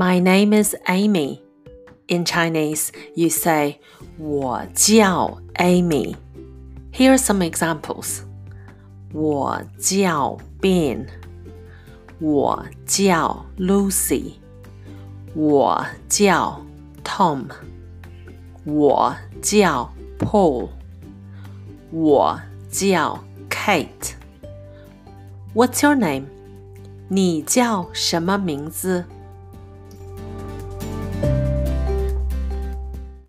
My name is Amy. In Chinese, you say 我叫 Amy. Here are some examples. 我叫 Ben. 我叫 Lucy. 我叫 Tom. 我叫 Paul. 我叫 Kate. What's your name? 你叫什么名字？